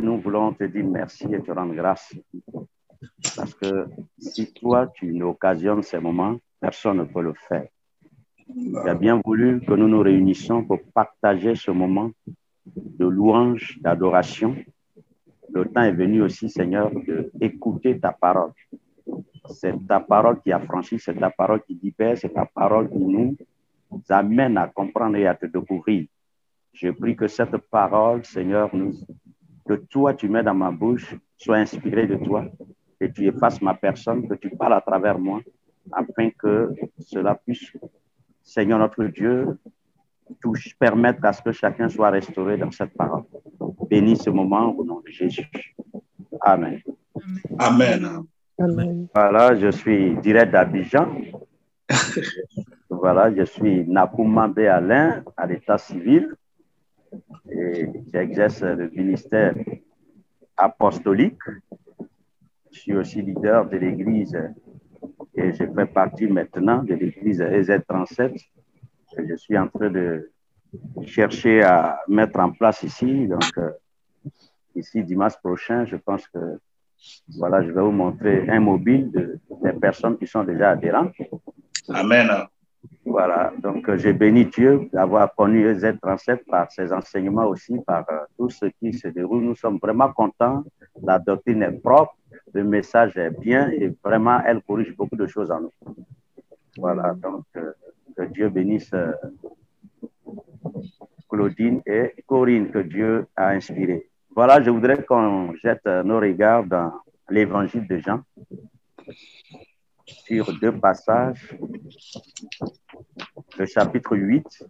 Nous voulons te dire merci et te rendre grâce. Parce que si toi, tu occasionnes ces moments, personne ne peut le faire. Tu as bien voulu que nous nous réunissions pour partager ce moment de louange, d'adoration. Le temps est venu aussi, Seigneur, d'écouter ta parole. C'est ta parole qui a franchi, c'est ta parole qui libère, c'est ta parole qui nous amène à comprendre et à te découvrir. Je prie que cette parole, Seigneur, nous, que toi, tu mets dans ma bouche, soit inspirée de toi, que tu effaces ma personne, que tu parles à travers moi, afin que cela puisse, Seigneur notre Dieu, touche, permettre à ce que chacun soit restauré dans cette parole. Bénis ce moment au nom de Jésus. Amen. Amen. Amen. Voilà, je suis direct d'Abidjan. voilà, je suis Nakoumambe Alain à l'état civil et j'exerce le ministère apostolique. Je suis aussi leader de l'église et je fais partie maintenant de l'église EZ37. Et Je suis en train de chercher à mettre en place ici. Donc, euh, ici, dimanche prochain, je pense que voilà, je vais vous montrer un mobile de, des personnes qui sont déjà adhérentes. Amen. Voilà, donc euh, j'ai béni Dieu d'avoir connu Z37 par ses enseignements aussi, par euh, tout ce qui se déroule. Nous sommes vraiment contents. La doctrine est propre, le message est bien et vraiment, elle corrige beaucoup de choses en nous. Voilà, donc euh, que Dieu bénisse Claudine et Corinne que Dieu a inspiré. Voilà, je voudrais qu'on jette nos regards dans l'évangile de Jean sur deux passages le chapitre 8,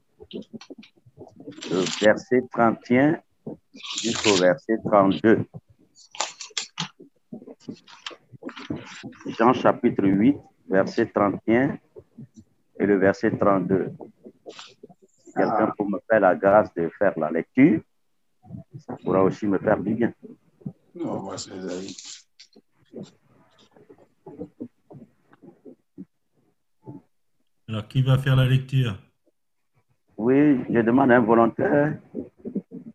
le verset 31 jusqu'au verset 32. Jean chapitre 8, verset 31 et le verset 32. Si quelqu'un peut me faire la grâce de faire la lecture, ça pourra aussi me faire du bien. Non, moi, c'est. Alors, qui va faire la lecture? Oui, je demande à un volontaire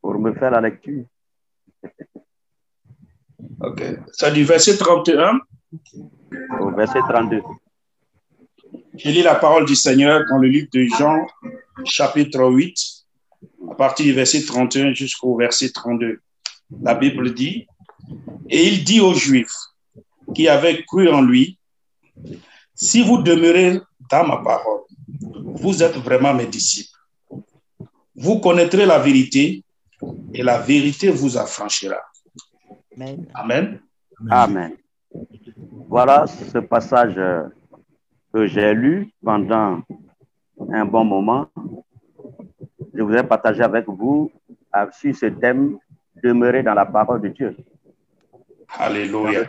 pour me faire la lecture. OK. C'est du verset 31. Au verset 32. Je lis la parole du Seigneur dans le livre de Jean, chapitre 8, à partir du verset 31 jusqu'au verset 32. La Bible dit, Et il dit aux Juifs qui avaient cru en lui, Si vous demeurez dans ma parole, vous êtes vraiment mes disciples. Vous connaîtrez la vérité et la vérité vous affranchira. Amen. Amen. Amen. Voilà ce passage euh, que j'ai lu pendant un bon moment. Je voudrais partager avec vous euh, sur ce thème, demeurer dans la parole de Dieu. Alléluia.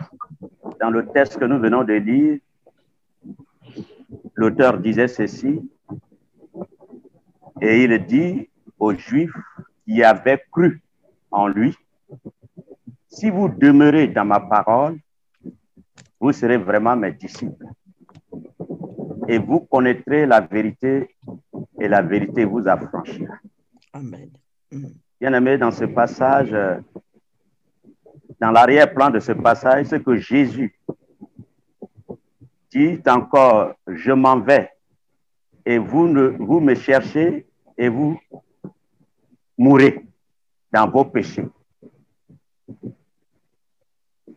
Dans le texte que nous venons de lire, l'auteur disait ceci, et il dit aux Juifs qui avaient cru en lui, si vous demeurez dans ma parole, vous serez vraiment mes disciples. Et vous connaîtrez la vérité et la vérité vous affranchira. Amen. Bien aimé, dans ce passage, euh, dans l'arrière-plan de ce passage, c'est que Jésus dit encore, je m'en vais et vous, ne, vous me cherchez et vous mourrez dans vos péchés.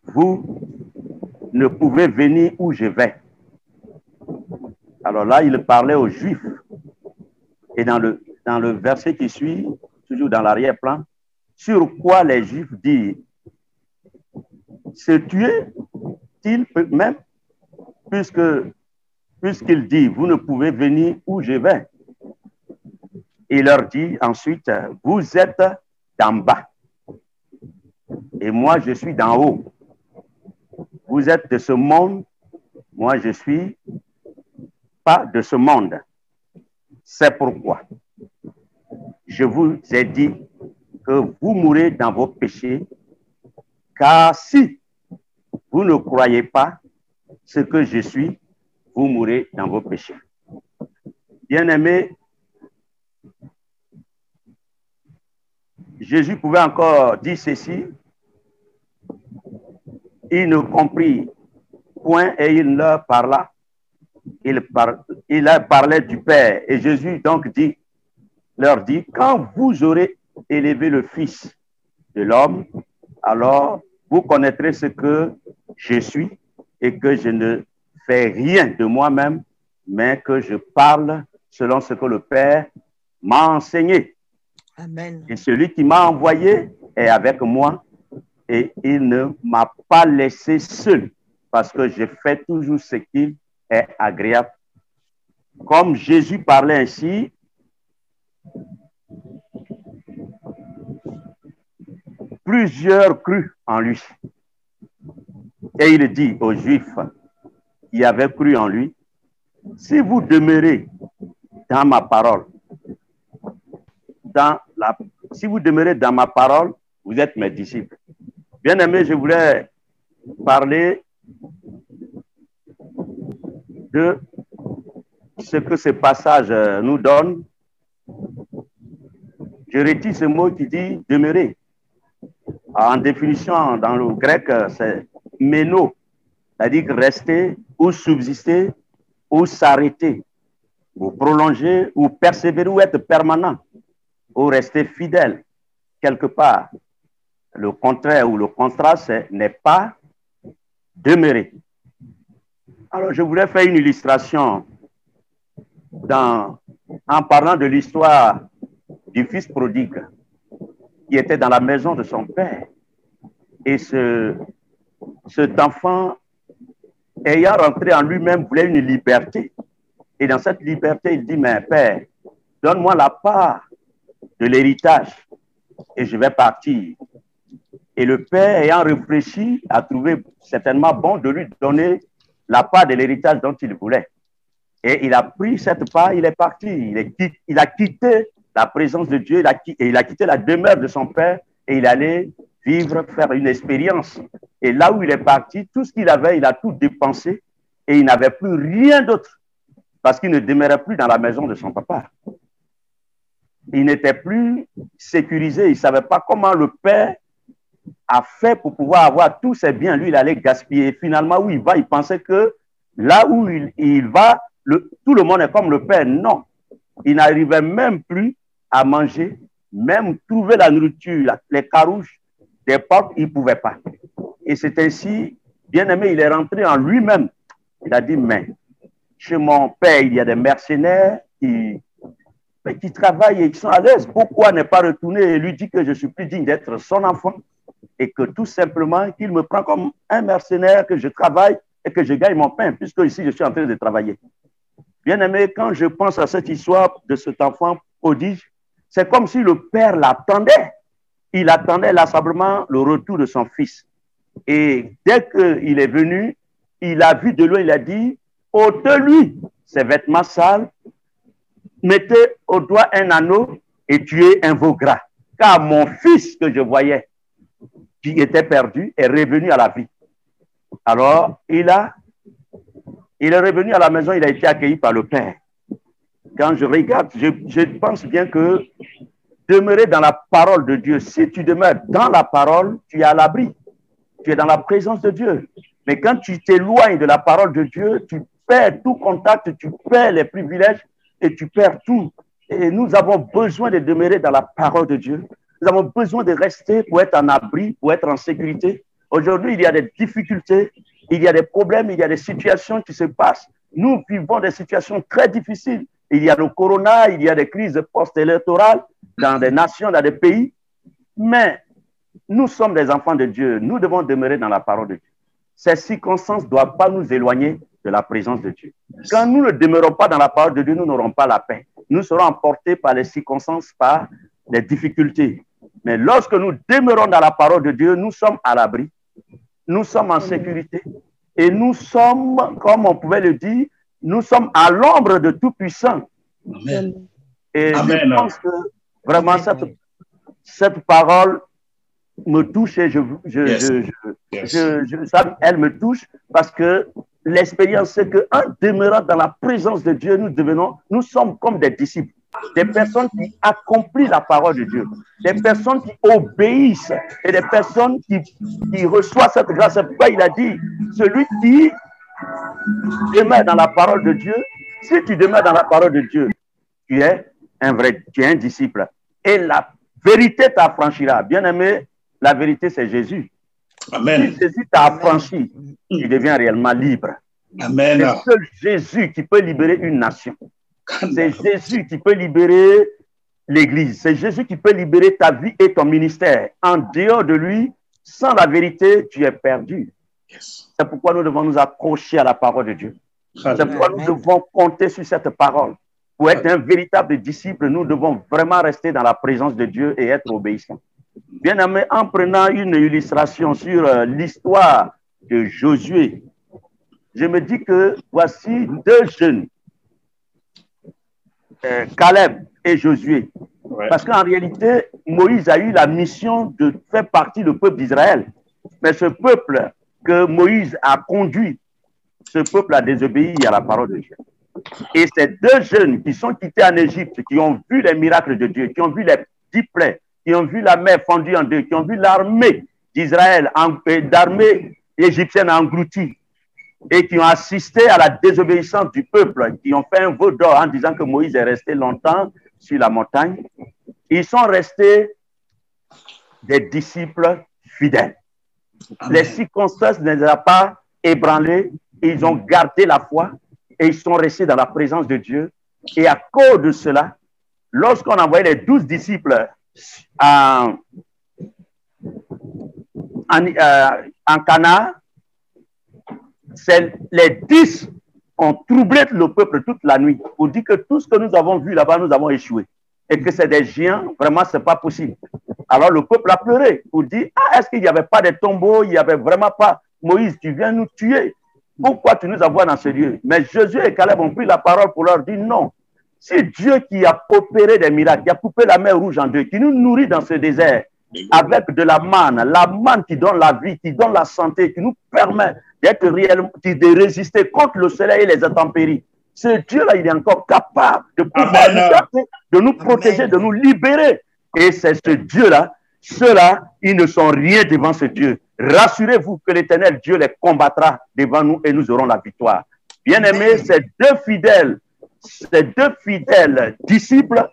Vous ne pouvez venir où je vais. Alors là, il parlait aux Juifs. Et dans le, dans le verset qui suit, toujours dans l'arrière-plan, sur quoi les Juifs disent, se tuer-il même, puisqu'il dit, vous ne pouvez venir où je vais. Il leur dit ensuite, vous êtes d'en bas et moi je suis d'en haut. Vous êtes de ce monde, moi je suis pas de ce monde. C'est pourquoi je vous ai dit que vous mourrez dans vos péchés, car si vous ne croyez pas ce que je suis, vous mourrez dans vos péchés. Bien-aimés, Jésus pouvait encore dire ceci il ne comprit point et il leur parla. Il, il leur parlait du Père. Et Jésus donc dit, leur dit, quand vous aurez élevé le Fils de l'homme, alors vous connaîtrez ce que je suis et que je ne fais rien de moi-même, mais que je parle selon ce que le Père m'a enseigné. Amen. Et celui qui m'a envoyé est avec moi et il ne m'a pas laissé seul parce que je fais toujours ce qui est agréable. Comme Jésus parlait ainsi, plusieurs crurent en lui. Et il dit aux Juifs qui avaient cru en lui, si vous demeurez dans ma parole, dans la, si vous demeurez dans ma parole, vous êtes mes disciples. Bien aimé, je voulais parler de ce que ce passage euh, nous donne. Je retire ce mot qui dit demeurer. En définition, dans le grec, c'est méno, c'est-à-dire rester ou subsister ou s'arrêter, ou prolonger, ou persévérer, ou être permanent, ou rester fidèle quelque part. Le contraire ou le contraste n'est pas demeurer. Alors, je voulais faire une illustration en parlant de l'histoire du fils prodigue qui était dans la maison de son père. Et ce, cet enfant, ayant rentré en lui-même, voulait une liberté. Et dans cette liberté, il dit, mais père, donne-moi la part de l'héritage et je vais partir. Et le père, ayant réfléchi, a trouvé certainement bon de lui donner la part de l'héritage dont il voulait. Et il a pris cette part, il est parti. Il, a quitté la présence de Dieu, il a, et il a quitté la demeure de son père et il allait vivre, faire une expérience. Et là où il est parti, tout ce qu'il avait, il a tout dépensé et il n'avait plus rien d'autre parce qu'il ne demeurait plus dans la maison de son papa. Il n'était plus sécurisé, il ne savait pas comment le père a fait pour pouvoir avoir tous ses biens. Lui, il allait gaspiller. Finalement, où il va, il pensait que là où il, il va, tout le monde est comme le père. Non, il n'arrivait même plus à manger, même trouver la nourriture, les carouches des portes, il ne pouvait pas. Et c'est ainsi, bien aimé, il est rentré en lui-même. Il a dit, mais chez mon père, il y a des mercenaires qui, qui travaillent et qui sont à l'aise. Pourquoi ne pas retourner et lui dire que je suis plus digne d'être son enfant et que tout simplement qu'il me prend comme un mercenaire, que je travaille et que je gagne mon pain, puisque ici je suis en train de travailler. Bien aimé, quand je pense à cette histoire de cet enfant prodige, c'est comme si le père l'attendait. Il attendait lassablement le retour de son fils. Et dès qu'il est venu, il a vu de loin, il a dit, ôte-lui ses vêtements sales, mettez au doigt un anneau et tuez un veau gras. Car mon fils que je voyais, qui était perdu, est revenu à la vie. Alors, il a, il est revenu à la maison, il a été accueilli par le père. Quand je regarde, je, je pense bien que demeurer dans la parole de Dieu, si tu demeures dans la parole, tu es à l'abri. Tu es dans la présence de Dieu. Mais quand tu t'éloignes de la parole de Dieu, tu perds tout contact, tu perds les privilèges et tu perds tout. Et nous avons besoin de demeurer dans la parole de Dieu. Nous avons besoin de rester pour être en abri, pour être en sécurité. Aujourd'hui, il y a des difficultés, il y a des problèmes, il y a des situations qui se passent. Nous vivons des situations très difficiles. Il y a le corona, il y a des crises post-électorales dans des nations, dans des pays. Mais nous sommes des enfants de Dieu. Nous devons demeurer dans la parole de Dieu. Ces circonstances ne doivent pas nous éloigner de la présence de Dieu. Quand nous ne demeurons pas dans la parole de Dieu, nous n'aurons pas la paix. Nous serons emportés par les circonstances, par les difficultés. Mais lorsque nous demeurons dans la parole de Dieu, nous sommes à l'abri, nous sommes en sécurité et nous sommes, comme on pouvait le dire, nous sommes à l'ombre de Tout-Puissant. Amen. Et Amen. je pense que vraiment cette, cette parole me touche et je, je, Yes. je, je- Yes. je- je- ça, elle me touche parce que l'expérience, c'est qu'en demeurant dans la présence de Dieu, nous devenons, nous sommes comme des disciples. des personnes qui accomplissent la parole de Dieu, des personnes qui obéissent et des personnes qui, qui reçoivent cette grâce. C'est pourquoi il a dit, celui qui demeure dans la parole de Dieu, si tu demeures dans la parole de Dieu, tu es un vrai, tu es un disciple. Et la vérité t'affranchira. Bien aimé, la vérité, c'est Jésus. Amen. Si Jésus t'a affranchi, tu deviens réellement libre. C'est Amen. seul Jésus qui peut libérer une nation. C'est Jésus qui peut libérer l'Église. C'est Jésus qui peut libérer ta vie et ton ministère. En dehors de lui, sans la vérité, tu es perdu. Yes. C'est pourquoi nous devons nous accrocher à la parole de Dieu. C'est pourquoi nous devons compter sur cette parole. Pour être un véritable disciple, nous devons vraiment rester dans la présence de Dieu et être obéissants. Bien aimé, en prenant une illustration sur euh, l'histoire de Josué, je me dis que voici deux jeunes, euh, Caleb et Josué. Ouais. Parce qu'en réalité, Moïse a eu la mission de faire partie du peuple d'Israël. Mais ce peuple que Moïse a conduit, ce peuple a désobéi à la parole de Dieu. Et ces deux jeunes qui sont quittés en Égypte, qui ont vu les miracles de Dieu, qui ont vu les dix plaies, qui ont vu la mer fendue en deux, qui ont vu l'armée d'Israël, l'armée égyptienne engloutie, et qui ont assisté à la désobéissance du peuple, qui ont fait un veau d'or en disant que Moïse est resté longtemps sur la montagne, ils sont restés des disciples fidèles. Les circonstances ne les ont pas ébranlés, ils ont gardé la foi et ils sont restés dans la présence de Dieu. Et à cause de cela, lorsqu'on envoyait les douze disciples en, en, euh, en Cana, les dix ont troublé le peuple toute la nuit pour dire que tout ce que nous avons vu là-bas, nous avons échoué. Et que c'est des géants, vraiment, c'est pas possible. Alors le peuple a pleuré pour dire, ah, est-ce qu'il n'y avait pas de tombeaux, il n'y avait vraiment pas, Moïse, tu viens nous tuer. Pourquoi tu nous envoies dans ce lieu? Mais Jésus et Caleb ont pris la parole pour leur dire, non, c'est Dieu qui a opéré des miracles, qui a coupé la mer rouge en deux, qui nous nourrit dans ce désert avec de la manne, la manne qui donne la vie, qui donne la santé, qui nous permet d'être réellement, de résister contre le soleil et les intempéries. Ce Dieu-là, il est encore capable de pouvoir Amen. nous garder, de nous protéger, de nous libérer. Et c'est ce Dieu-là, ceux-là, ils ne sont rien devant ce Dieu. Rassurez-vous que l'éternel Dieu les combattra devant nous et nous aurons la victoire. Bien-aimés, ces deux fidèles, ces deux fidèles disciples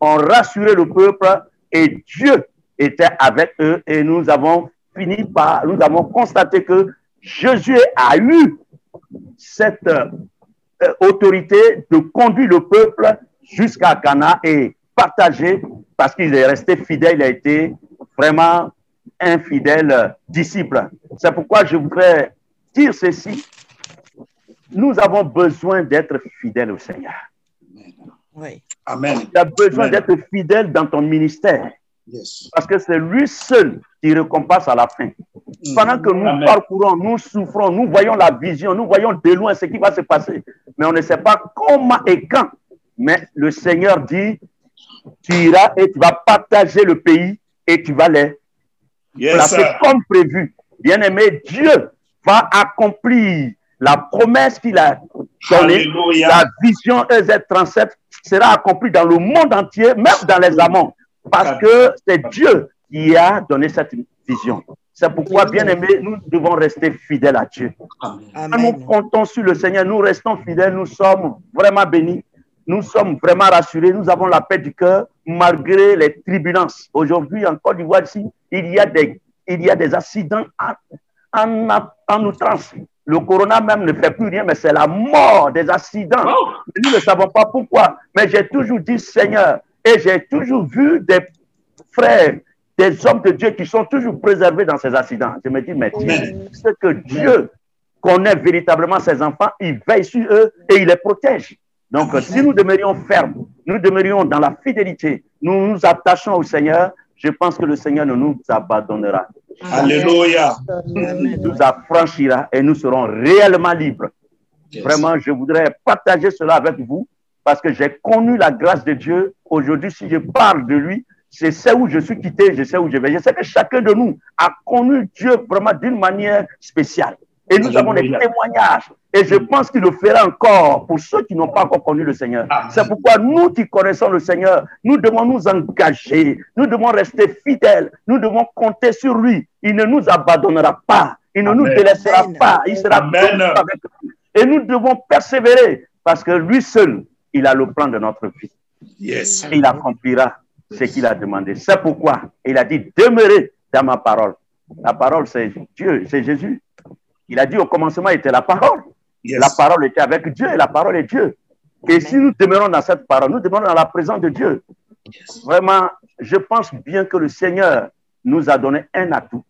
ont rassuré le peuple et Dieu était avec eux et nous avons fini par, nous avons constaté que Jésus a eu cette euh, autorité de conduire le peuple jusqu'à Cana et partager parce qu'il est resté fidèle, il a été vraiment un fidèle disciple. C'est pourquoi je voudrais dire ceci. Nous avons besoin d'être fidèles au Seigneur. Oui. Amen. Tu as besoin d'être fidèle dans ton ministère Yes. parce que c'est lui seul qui récompense à la fin. Pendant que nous Amen. parcourons, nous souffrons, nous voyons la vision, nous voyons de loin ce qui va se passer, mais on ne sait pas comment et quand. Mais le Seigneur dit, tu iras et tu vas partager le pays et tu vas les Yes, placer sir. comme prévu. Bien-aimé, Dieu va accomplir la promesse qu'il a donnée. La vision E EZ37 sera accomplie dans le monde entier, même dans les amants, parce que c'est Dieu qui a donné cette vision. C'est pourquoi, bien aimé, nous devons rester fidèles à Dieu. Amen. Quand nous comptons sur le Seigneur, nous restons fidèles, nous sommes vraiment bénis, nous sommes vraiment rassurés, nous avons la paix du cœur malgré les turbulences. Aujourd'hui, en Côte d'Ivoire, ici, il y a des, il y a des accidents en, en, en outrance. Le corona même ne fait plus rien, mais c'est la mort des accidents. Oh. Nous ne savons pas pourquoi, mais j'ai toujours dit Seigneur, et j'ai toujours vu des frères, des hommes de Dieu qui sont toujours préservés dans ces accidents. Je me dis, mais Dieu, c'est que Dieu connaît véritablement ses enfants, il veille sur eux et il les protège. Donc, si nous demeurions fermes, nous demeurions dans la fidélité, nous nous attachons au Seigneur, je pense que le Seigneur ne nous abandonnera. Alléluia. Il nous affranchira et nous serons réellement libres. Yes. Vraiment, je voudrais partager cela avec vous parce que j'ai connu la grâce de Dieu. Aujourd'hui, si je parle de lui, je sais où je suis quitté, je sais où je vais. Je sais que chacun de nous a connu Dieu vraiment d'une manière spéciale. Et nous avons des témoignages. Et je pense qu'il le fera encore pour ceux qui n'ont pas encore connu le Seigneur. C'est pourquoi nous qui connaissons le Seigneur, nous devons nous engager, nous devons rester fidèles, nous devons compter sur lui. Il ne nous abandonnera pas, il ne nous délaissera pas, il sera avec nous. Et nous devons persévérer parce que lui seul, il a le plan de notre vie. Yes. Et il accomplira ce qu'il a demandé. C'est pourquoi il a dit demeurez dans ma parole. La parole, c'est Dieu, c'est Jésus. Il a dit au commencement, il était la parole. La parole était avec Dieu et la parole est Dieu. Et si nous demeurons dans cette parole, nous demeurons dans la présence de Dieu. Vraiment, je pense bien que le Seigneur nous a donné un atout.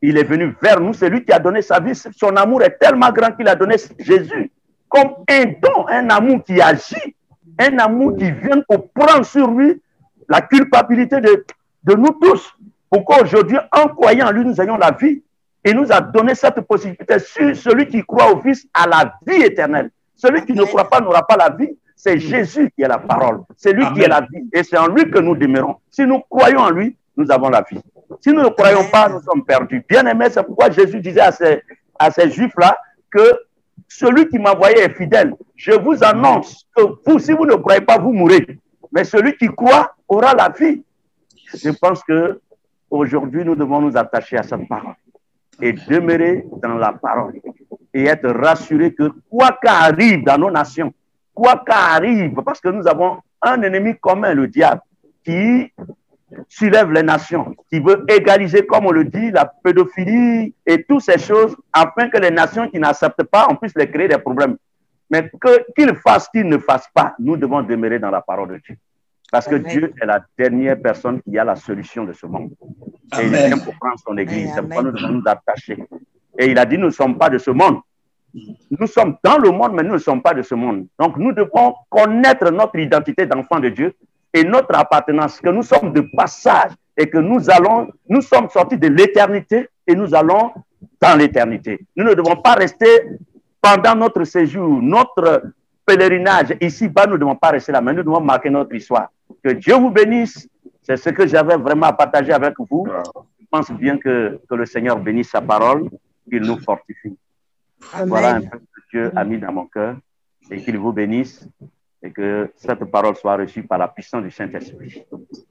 Il est venu vers nous, c'est lui qui a donné sa vie. Son amour est tellement grand qu'il a donné Jésus comme un don, un amour qui agit, un amour qui vient pour prendre sur lui la culpabilité de, de nous tous. Pourquoi aujourd'hui, en croyant en lui, nous ayons la vie? Il nous a donné cette possibilité. Sur celui qui croit au Fils a la vie éternelle. Celui qui ne croit pas n'aura pas la vie. C'est Jésus qui est la parole. C'est lui qui est la vie. Et c'est en lui que nous demeurons. Si nous croyons en lui, nous avons la vie. Si nous ne croyons pas, nous sommes perdus. Bien aimé, c'est pourquoi Jésus disait à ces, à ces Juifs-là que celui qui m'a envoyé est fidèle. Je vous annonce que vous, si vous ne croyez pas, vous mourrez. Mais celui qui croit aura la vie. Je pense que aujourd'hui, nous devons nous attacher à cette parole et demeurer dans la parole et être rassuré que quoi qu'arrive dans nos nations, quoi qu'arrive, parce que nous avons un ennemi commun, le diable, qui soulève les nations, qui veut égaliser, comme on le dit, la pédophilie et toutes ces choses, afin que les nations qui n'acceptent pas, on puisse les créer des problèmes. Mais qu'ils fassent, qu'ils ne fassent pas, nous devons demeurer dans la parole de Dieu. Parce que Dieu est la dernière personne qui a la solution de ce monde. Et il vient pour prendre son église. C'est pourquoi nous devons nous attacher. Et il a dit, nous ne sommes pas de ce monde. Nous sommes dans le monde, mais nous ne sommes pas de ce monde. Donc, nous devons connaître notre identité d'enfant de Dieu et notre appartenance, que nous sommes de passage et que nous allons, nous sommes sortis de l'éternité et nous allons dans l'éternité. Nous ne devons pas rester pendant notre séjour, notre pèlerinage ici-bas, nous ne devons pas rester là, mais nous devons marquer notre histoire. Que Dieu vous bénisse. C'est ce que j'avais vraiment à partager avec vous. Je pense bien que, que le Seigneur bénisse sa parole, qu'il nous fortifie. Voilà un peu ce que Dieu a mis dans mon cœur et qu'il vous bénisse et que cette parole soit reçue par la puissance du Saint-Esprit.